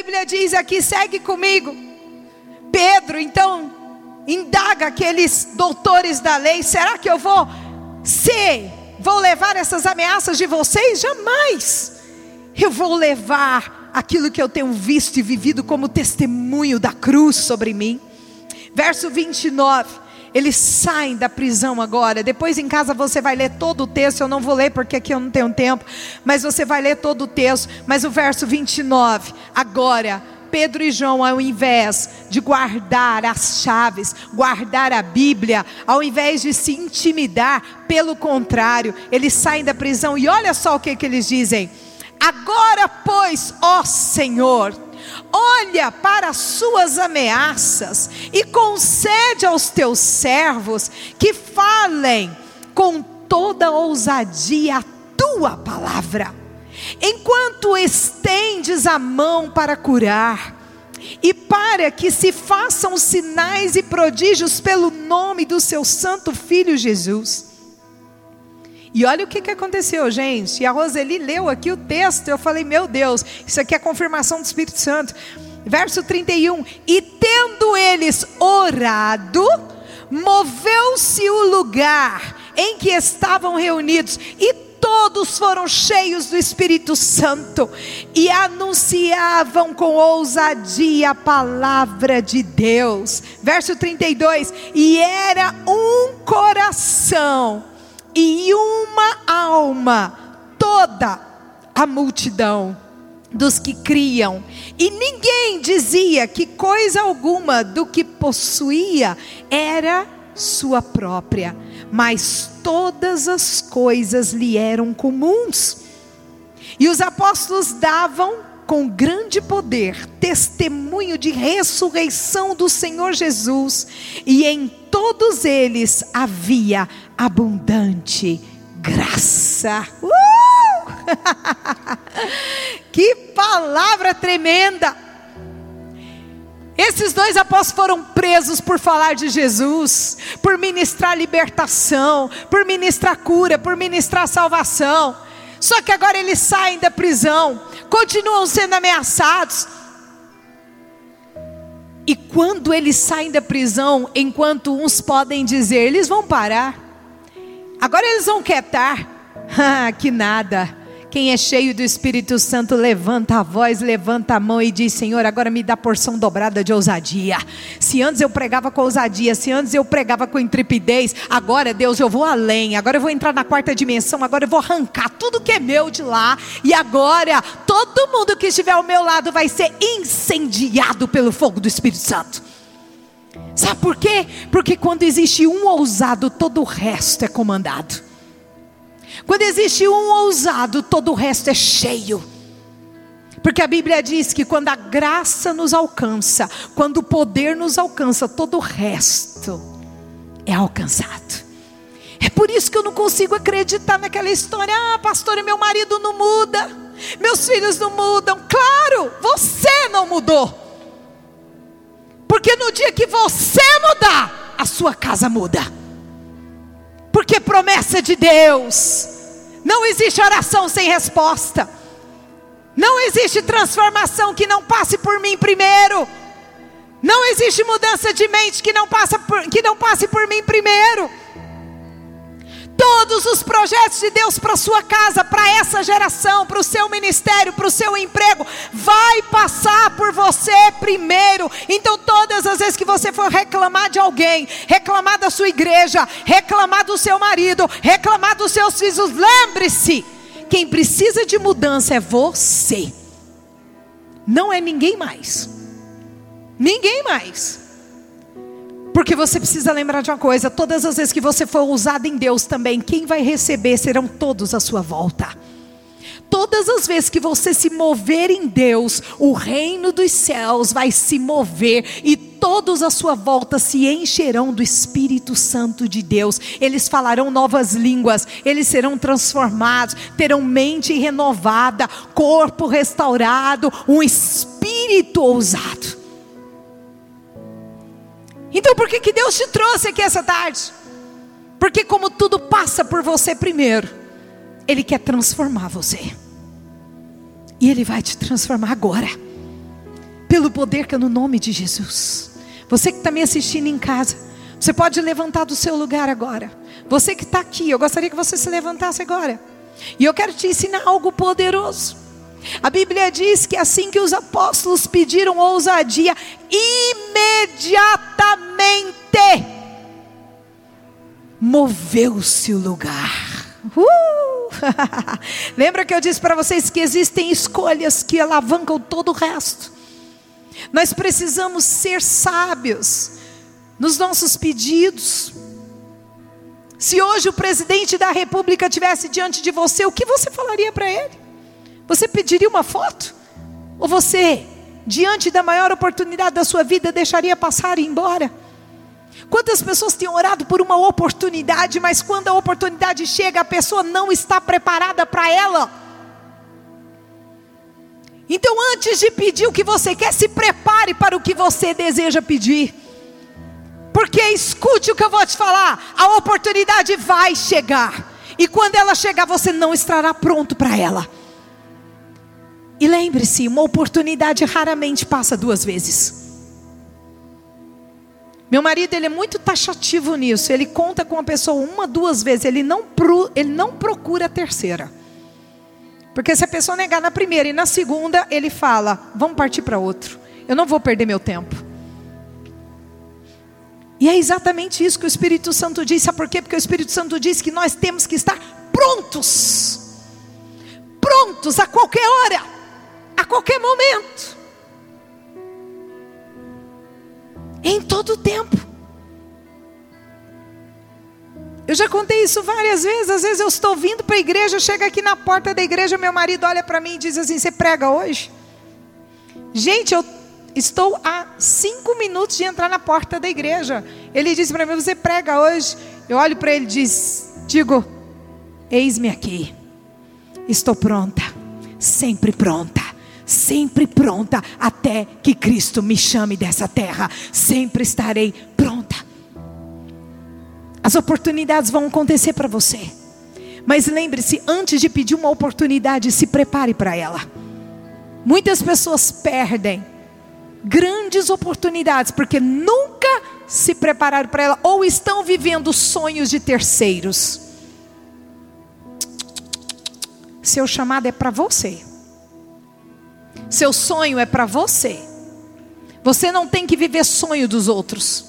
Bíblia diz aqui, segue comigo. Pedro, então, indaga aqueles doutores da lei: será que eu vou ser, vou levar essas ameaças de vocês? Jamais. Eu vou levar aquilo que eu tenho visto e vivido como testemunho da cruz sobre mim. Verso 29. Eles saem da prisão agora. Depois em casa você vai ler todo o texto. Eu não vou ler porque aqui eu não tenho tempo. Mas você vai ler todo o texto. Mas o verso 29. Agora, Pedro e João, ao invés de guardar as chaves, guardar a Bíblia, ao invés de se intimidar, pelo contrário, eles saem da prisão e olha só o que, que eles dizem: Agora, pois, ó Senhor, olha para as suas ameaças e concede aos teus servos que falem com toda ousadia a tua palavra, enquanto estendes a mão para curar, e para que se façam sinais e prodígios pelo nome do seu santo filho Jesus. E olha o que, que aconteceu, gente. E a Roseli leu aqui o texto. Eu falei, meu Deus, isso aqui é confirmação do Espírito Santo. Verso 31. E tendo eles orado, moveu-se o lugar em que estavam reunidos, e todos foram cheios do Espírito Santo e anunciavam com ousadia a palavra de Deus. Verso 32: E era um coração e uma alma, toda a multidão dos que criam, e ninguém dizia que coisa alguma do que possuía era sua própria, mas todas as coisas lhe eram comuns. E os apóstolos davam com grande poder testemunho de ressurreição do Senhor Jesus, e em todos eles havia abundante graça. Uh! que palavra tremenda! Esses dois apóstolos foram presos por falar de Jesus, por ministrar libertação, por ministrar cura, por ministrar salvação. Só que agora eles saem da prisão, continuam sendo ameaçados. E quando eles saem da prisão, enquanto uns podem dizer, eles vão parar, agora eles vão quietar, ah, que nada. Quem é cheio do Espírito Santo levanta a voz, levanta a mão e diz: Senhor, agora me dá porção dobrada de ousadia. Se antes eu pregava com ousadia, se antes eu pregava com intrepidez, agora, Deus, eu vou além. Agora eu vou entrar na quarta dimensão. Agora eu vou arrancar tudo que é meu de lá. E agora, todo mundo que estiver ao meu lado vai ser incendiado pelo fogo do Espírito Santo. Sabe por quê? Porque quando existe um ousado, todo o resto é comandado. Quando existe um ousado, todo o resto é cheio. Porque a Bíblia diz que quando a graça nos alcança, quando o poder nos alcança, todo o resto é alcançado. É por isso que eu não consigo acreditar naquela história. Ah, pastor, meu marido não muda, meus filhos não mudam. Claro, você não mudou. Porque no dia que você mudar, a sua casa muda. Porque promessa de Deus. Não existe oração sem resposta. Não existe transformação que não passe por mim primeiro. Não existe mudança de mente que não, passa por, que não passe por mim primeiro. Todos os projetos de Deus para sua casa, para essa geração, para o seu ministério, para o seu emprego, vai passar por você primeiro. Então, todas as vezes que você for reclamar de alguém, reclamar da sua igreja, reclamar do seu marido, reclamar dos seus filhos, lembre-se: quem precisa de mudança é você, não é ninguém mais. Ninguém mais. Porque você precisa lembrar de uma coisa: todas as vezes que você for usado em Deus também, quem vai receber serão todos à sua volta. Todas as vezes que você se mover em Deus, o reino dos céus vai se mover e todos à sua volta se encherão do Espírito Santo de Deus. Eles falarão novas línguas, eles serão transformados, terão mente renovada, corpo restaurado, um espírito ousado. Então por que, que Deus te trouxe aqui essa tarde? Porque como tudo passa por você primeiro, Ele quer transformar você. E Ele vai te transformar agora. pelo poder que é no nome de Jesus. Você que está me assistindo em casa, você pode levantar do seu lugar agora. Você que está aqui, eu gostaria que você se levantasse agora. E eu quero te ensinar algo poderoso. A Bíblia diz que assim que os apóstolos pediram ousadia, imediatamente moveu-se o lugar. Uh! Lembra que eu disse para vocês que existem escolhas que alavancam todo o resto? Nós precisamos ser sábios nos nossos pedidos. Se hoje o presidente da república tivesse diante de você, o que você falaria para ele? Você pediria uma foto? Ou você, diante da maior oportunidade da sua vida, deixaria passar e ir embora? Quantas pessoas têm orado por uma oportunidade, mas quando a oportunidade chega, a pessoa não está preparada para ela? Então, antes de pedir o que você quer, se prepare para o que você deseja pedir. Porque escute o que eu vou te falar: a oportunidade vai chegar, e quando ela chegar, você não estará pronto para ela. E lembre-se: uma oportunidade raramente passa duas vezes. Meu marido ele é muito taxativo nisso. Ele conta com a pessoa uma, duas vezes. Ele não, pro, ele não procura a terceira. Porque se a pessoa negar na primeira e na segunda, ele fala: vamos partir para outro. Eu não vou perder meu tempo. E é exatamente isso que o Espírito Santo diz. Sabe por quê? Porque o Espírito Santo diz que nós temos que estar prontos. Prontos a qualquer hora, a qualquer momento. Em todo o tempo. Eu já contei isso várias vezes. Às vezes eu estou vindo para a igreja, chega aqui na porta da igreja, meu marido olha para mim e diz assim: Você prega hoje? Gente, eu estou a cinco minutos de entrar na porta da igreja. Ele disse para mim: Você prega hoje? Eu olho para ele e diz, digo: Eis-me aqui. Estou pronta, sempre pronta sempre pronta até que Cristo me chame dessa terra. Sempre estarei pronta. As oportunidades vão acontecer para você. Mas lembre-se, antes de pedir uma oportunidade, se prepare para ela. Muitas pessoas perdem grandes oportunidades porque nunca se prepararam para ela ou estão vivendo sonhos de terceiros. Seu chamado é para você. Seu sonho é para você. Você não tem que viver sonho dos outros.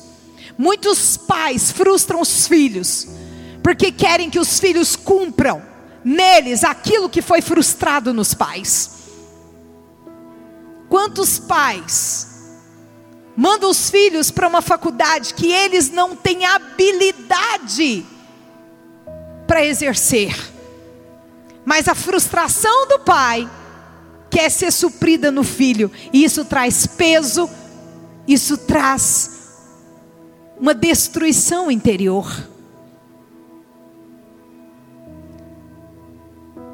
Muitos pais frustram os filhos porque querem que os filhos cumpram neles aquilo que foi frustrado nos pais. Quantos pais mandam os filhos para uma faculdade que eles não têm habilidade para exercer? Mas a frustração do pai quer ser suprida no filho, e isso traz peso, isso traz uma destruição interior.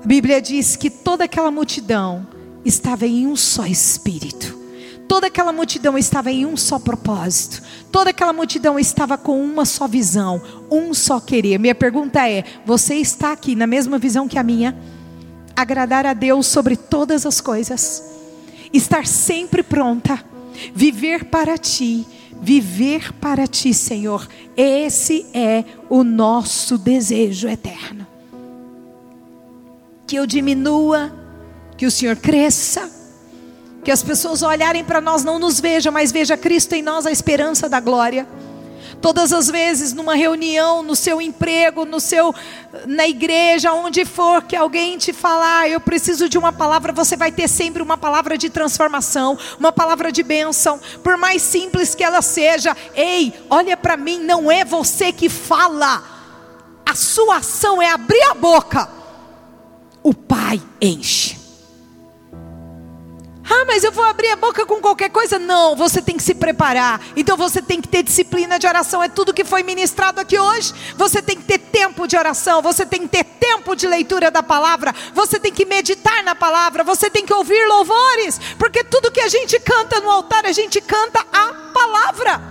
A Bíblia diz que toda aquela multidão estava em um só espírito. Toda aquela multidão estava em um só propósito. Toda aquela multidão estava com uma só visão, um só querer. Minha pergunta é: você está aqui na mesma visão que a minha? Agradar a Deus sobre todas as coisas, estar sempre pronta, viver para ti, viver para ti, Senhor. Esse é o nosso desejo eterno. Que eu diminua, que o Senhor cresça, que as pessoas olharem para nós não nos vejam, mas veja Cristo em nós a esperança da glória. Todas as vezes numa reunião, no seu emprego, no seu na igreja, onde for que alguém te falar, eu preciso de uma palavra, você vai ter sempre uma palavra de transformação, uma palavra de bênção, por mais simples que ela seja. Ei, olha para mim, não é você que fala. A sua ação é abrir a boca. O Pai enche. Ah, mas eu vou abrir a boca com qualquer coisa? Não, você tem que se preparar. Então você tem que ter disciplina de oração. É tudo que foi ministrado aqui hoje. Você tem que ter tempo de oração. Você tem que ter tempo de leitura da palavra. Você tem que meditar na palavra. Você tem que ouvir louvores. Porque tudo que a gente canta no altar, a gente canta a palavra.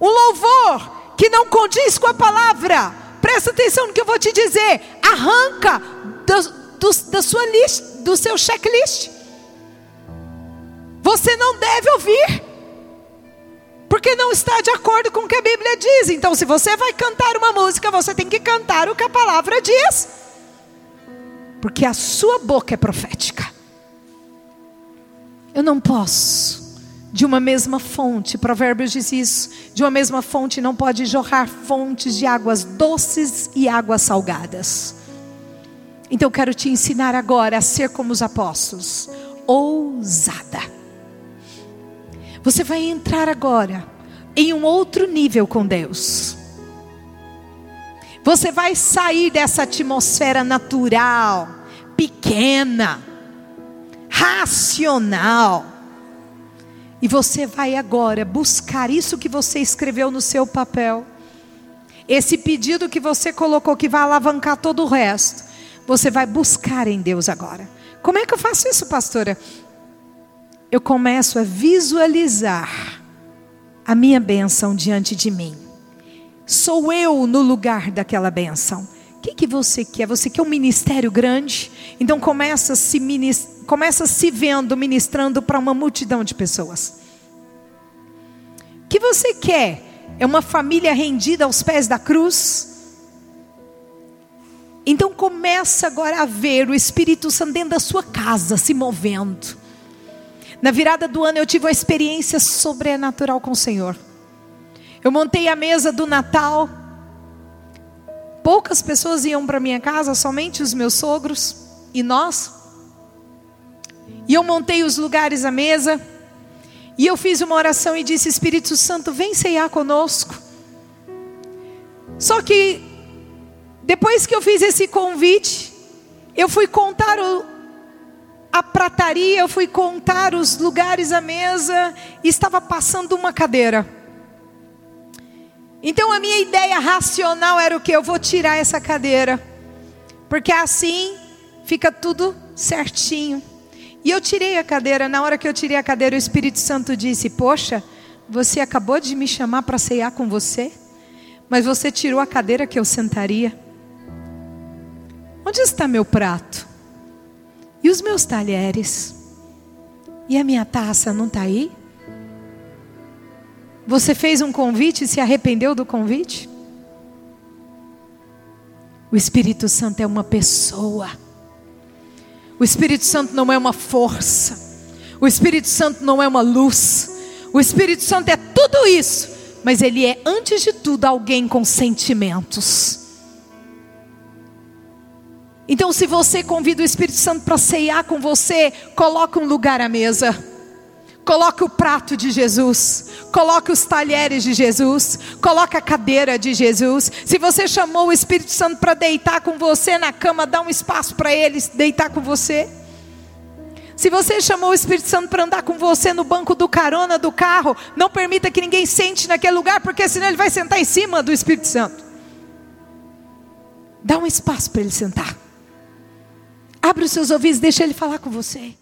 O louvor que não condiz com a palavra. Presta atenção no que eu vou te dizer. Arranca do, do, da sua lista, do seu checklist. Você não deve ouvir, porque não está de acordo com o que a Bíblia diz. Então, se você vai cantar uma música, você tem que cantar o que a palavra diz, porque a sua boca é profética. Eu não posso de uma mesma fonte, Provérbios diz isso, de uma mesma fonte não pode jorrar fontes de águas doces e águas salgadas. Então eu quero te ensinar agora a ser como os apóstolos, ousada. Você vai entrar agora em um outro nível com Deus. Você vai sair dessa atmosfera natural, pequena, racional e você vai agora buscar isso que você escreveu no seu papel. Esse pedido que você colocou que vai alavancar todo o resto. Você vai buscar em Deus agora. Como é que eu faço isso, pastora? Eu começo a visualizar a minha bênção diante de mim. Sou eu no lugar daquela bênção. O que, que você quer? Você quer um ministério grande? Então começa se, começa se vendo ministrando para uma multidão de pessoas. O que você quer? É uma família rendida aos pés da cruz? Então começa agora a ver o Espírito Santo dentro da sua casa se movendo. Na virada do ano eu tive uma experiência sobrenatural com o Senhor. Eu montei a mesa do Natal. Poucas pessoas iam para minha casa, somente os meus sogros e nós. E eu montei os lugares à mesa. E eu fiz uma oração e disse: Espírito Santo, vem ceiar conosco. Só que, depois que eu fiz esse convite, eu fui contar o, a prataria, eu fui contar os lugares à mesa, e estava passando uma cadeira. Então a minha ideia racional era o que? Eu vou tirar essa cadeira, porque assim fica tudo certinho. E eu tirei a cadeira. Na hora que eu tirei a cadeira, o Espírito Santo disse: Poxa, você acabou de me chamar para ceiar com você, mas você tirou a cadeira que eu sentaria. Onde está meu prato? E os meus talheres? E a minha taça não está aí? Você fez um convite e se arrependeu do convite? O Espírito Santo é uma pessoa. O Espírito Santo não é uma força. O Espírito Santo não é uma luz. O Espírito Santo é tudo isso, mas ele é antes de tudo alguém com sentimentos. Então, se você convida o Espírito Santo para ceiar com você, coloque um lugar à mesa. Coloque o prato de Jesus, coloque os talheres de Jesus, coloque a cadeira de Jesus. Se você chamou o Espírito Santo para deitar com você na cama, dá um espaço para ele deitar com você. Se você chamou o Espírito Santo para andar com você no banco do carona do carro, não permita que ninguém sente naquele lugar, porque senão ele vai sentar em cima do Espírito Santo. Dá um espaço para ele sentar. Abre os seus ouvidos, deixa ele falar com você.